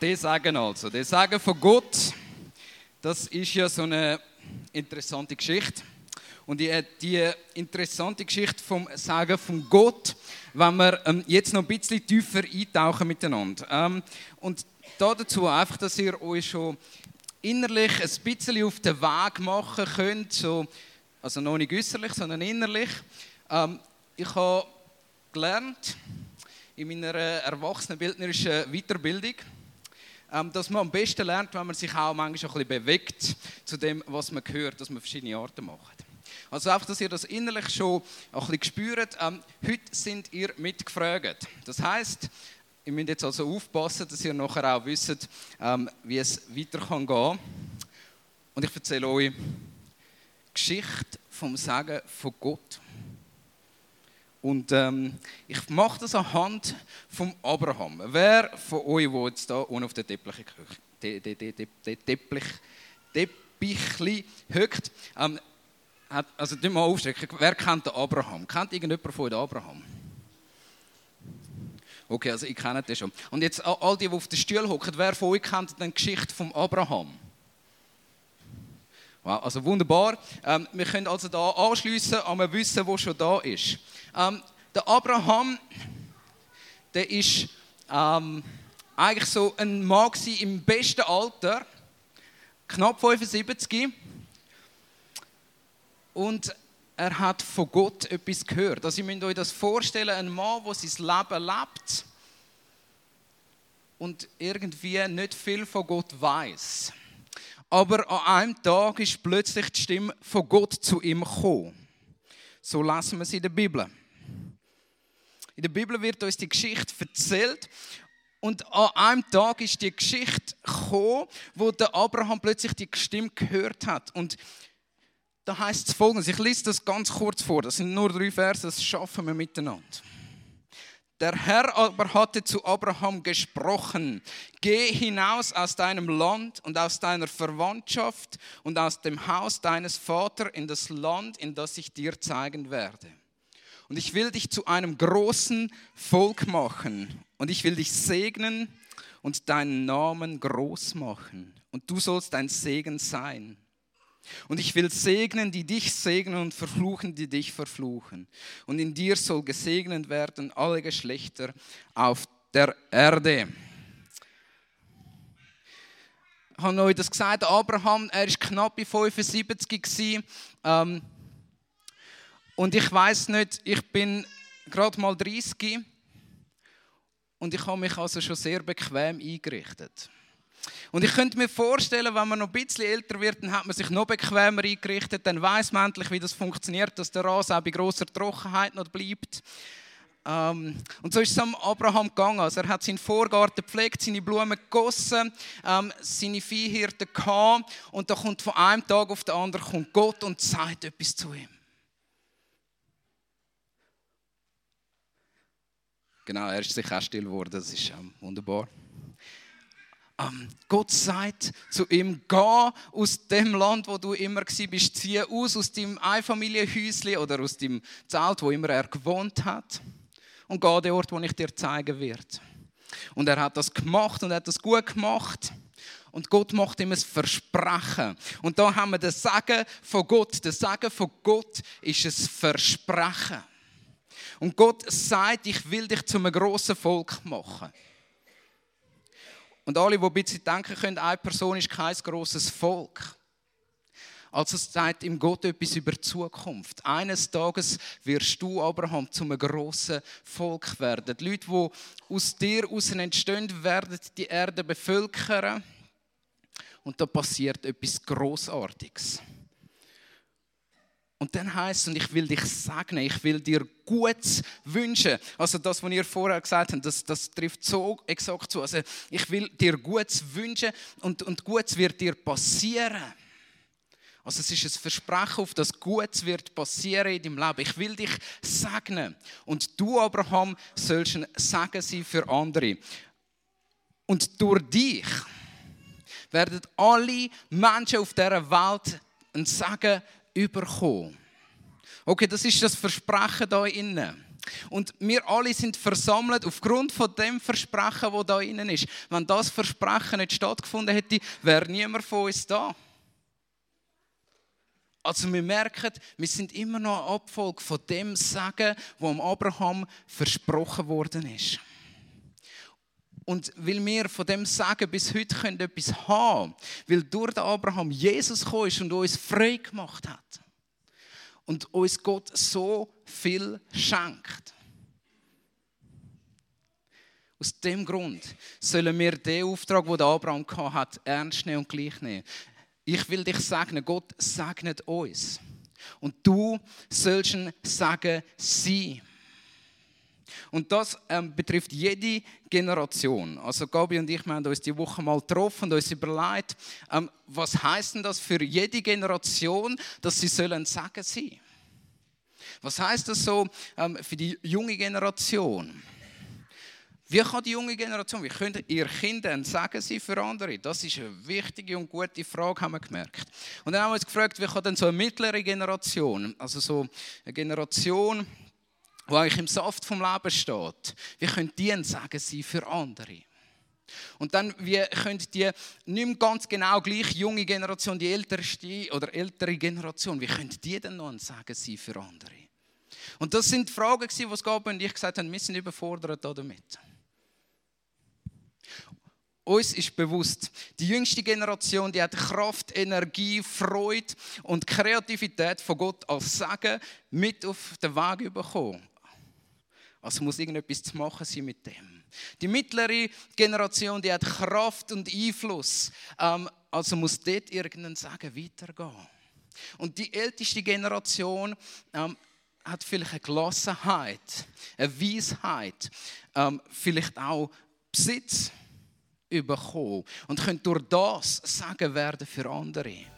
Der Sagen also, der Sagen von Gott, das ist ja so eine interessante Geschichte. Und die, die interessante Geschichte vom Sagen von Gott, wenn wir ähm, jetzt noch ein bisschen tiefer eintauchen miteinander. Ähm, und da dazu einfach, dass ihr euch schon innerlich ein bisschen auf den Weg machen könnt, so, also noch nicht äußerlich, sondern innerlich. Ähm, ich habe gelernt in meiner erwachsenenbildnerischen Weiterbildung, dass man am besten lernt, wenn man sich auch manchmal ein bisschen bewegt zu dem, was man hört, dass man verschiedene Arten macht. Also einfach, dass ihr das innerlich schon ein bisschen spürt. Ähm, heute sind ihr mitgefragt. Das heißt, ihr müsst jetzt also aufpassen, dass ihr nachher auch wisst, ähm, wie es weiter kann. Und ich erzähle euch Geschichte vom Sagen von Gott. Und ähm, ich mache das anhand von Abraham. Wer von euch, der jetzt hier ohne auf der Teppich, Teppichli hockt, ähm, also mal aufstrecken, wer kennt den Abraham? Kennt irgendjemand von den Abraham? Okay, also ich kenne den schon. Und jetzt all die, die auf den Stuhl hocken, wer von euch kennt die Geschichte von Abraham? Wow, also wunderbar. Ähm, wir können also da anschließen an ein Wissen, wo schon da ist. Ähm, der Abraham, der ist ähm, eigentlich so ein Mann im besten Alter, knapp 75. Und er hat von Gott etwas gehört. Also, ihr müsst euch das vorstellen: ein Mann, der sein Leben lebt und irgendwie nicht viel von Gott weiß. Aber an einem Tag ist plötzlich die Stimme von Gott zu ihm gekommen. So lassen wir es in der Bibel. In der Bibel wird uns die Geschichte erzählt. Und an einem Tag ist die Geschichte gekommen, wo der Abraham plötzlich die Stimme gehört hat. Und da heißt es folgendes: Ich lese das ganz kurz vor. Das sind nur drei Verse, das schaffen wir miteinander. Der Herr aber hatte zu Abraham gesprochen, geh hinaus aus deinem Land und aus deiner Verwandtschaft und aus dem Haus deines Vaters in das Land, in das ich dir zeigen werde. Und ich will dich zu einem großen Volk machen und ich will dich segnen und deinen Namen groß machen und du sollst ein Segen sein. Und ich will segnen, die dich segnen und verfluchen, die dich verfluchen. Und in dir soll gesegnet werden alle Geschlechter auf der Erde. Ich habe euch das gesagt, Abraham, er ist knapp bei 75 gewesen. Ähm, und ich weiß nicht, ich bin gerade mal 30 und ich habe mich also schon sehr bequem eingerichtet. Und ich könnte mir vorstellen, wenn man noch ein bisschen älter wird, dann hat man sich noch bequemer eingerichtet, dann weiß man endlich, wie das funktioniert, dass der Rasen auch bei großer Trockenheit noch bleibt. Ähm, und so ist es am Abraham gegangen. Also er hat seinen Vorgarten gepflegt, seine Blumen gegossen, ähm, seine Viehhirten gehabt. Und da kommt von einem Tag auf den anderen kommt Gott und sagt etwas zu ihm. Genau, er ist sich auch still geworden. Das ist ähm, wunderbar ähm, Gott sagt zu ihm, geh aus dem Land, wo du immer bist, zieh aus, aus dem Einfamilienhäuschen oder aus dem Zelt, wo immer er gewohnt hat und geh an den Ort, wo ich dir zeigen werde. Und er hat das gemacht und er hat das gut gemacht. Und Gott macht ihm ein Versprechen. Und da haben wir das Sagen von Gott. Das Sagen von Gott ist ein Versprechen. Und Gott sagt, ich will dich zu einem grossen Volk machen. Und alle, die ein denken können, eine Person ist kein grosses Volk. Also es sagt ihm Gott etwas über die Zukunft. Eines Tages wirst du, Abraham, zu einem grossen Volk werden. Die Leute, die aus dir heraus entstehen, werden die Erde bevölkern. Und da passiert etwas Großartiges. Und dann heißt es, und ich will dich segnen, ich will dir Gutes wünschen. Also das, was ihr vorher gesagt habt, das, das trifft so exakt zu. Also ich will dir Gutes wünschen und, und Gutes wird dir passieren. Also es ist ein Versprechen, auf das Gutes wird passieren in deinem Leben. Ich will dich segnen. Und du, Abraham, sollst ein Segen sein für andere. Und durch dich werden alle Menschen auf dieser Welt ein Segen überkommen. Okay, das ist das Versprechen da innen. Und wir alle sind versammelt aufgrund von dem Versprechen, wo da innen ist. Wenn das Versprechen nicht stattgefunden hätte, wäre niemand von uns da. Also wir merken, wir sind immer noch eine Abfolge von dem Sagen, wo am Abraham versprochen worden ist. Und weil wir von dem Sagen bis heute können etwas haben, weil durch den Abraham Jesus gekommen ist und uns frei gemacht hat und uns Gott so viel schenkt. Aus dem Grund sollen wir den Auftrag, den Abraham hat, ernst nehmen und gleich nehmen. Ich will dich segnen, Gott segnet uns. Und du sollst ein Segen sein. Und das ähm, betrifft jede Generation. Also Gabi und ich wir haben uns die Woche mal getroffen und uns überlegt, ähm, was heißt denn das für jede Generation, dass sie sollen Segen sein? Was heißt das so ähm, für die junge Generation? Wie kann die junge Generation, wie könnt ihr Kinder sagen sie für andere? Das ist eine wichtige und gute Frage, haben wir gemerkt. Und dann haben wir uns gefragt, wie kann denn so eine mittlere Generation, also so eine Generation, die eigentlich im Saft vom Leben steht, wie können die denn sagen sie für andere? Und dann, wie können die nicht mehr ganz genau gleich junge Generation, die älteste oder ältere Generation, wie können die denn noch sagen sie für andere? Und das sind Fragen, die Gabi und ich gesagt haben, wir sind überfordert damit. Uns ist bewusst, die jüngste Generation, die hat Kraft, Energie, Freude und Kreativität von Gott als Segen mit auf den Weg bekommen. Also muss irgendetwas zu machen sein mit dem. Die mittlere Generation, die hat Kraft und Einfluss. Ähm, also muss dort irgendein Segen weitergehen. Und die älteste Generation ähm, hat vielleicht eine Gelassenheit, eine Weisheit, ähm, vielleicht auch Besitz bekommen und können durch das sagen werden für andere.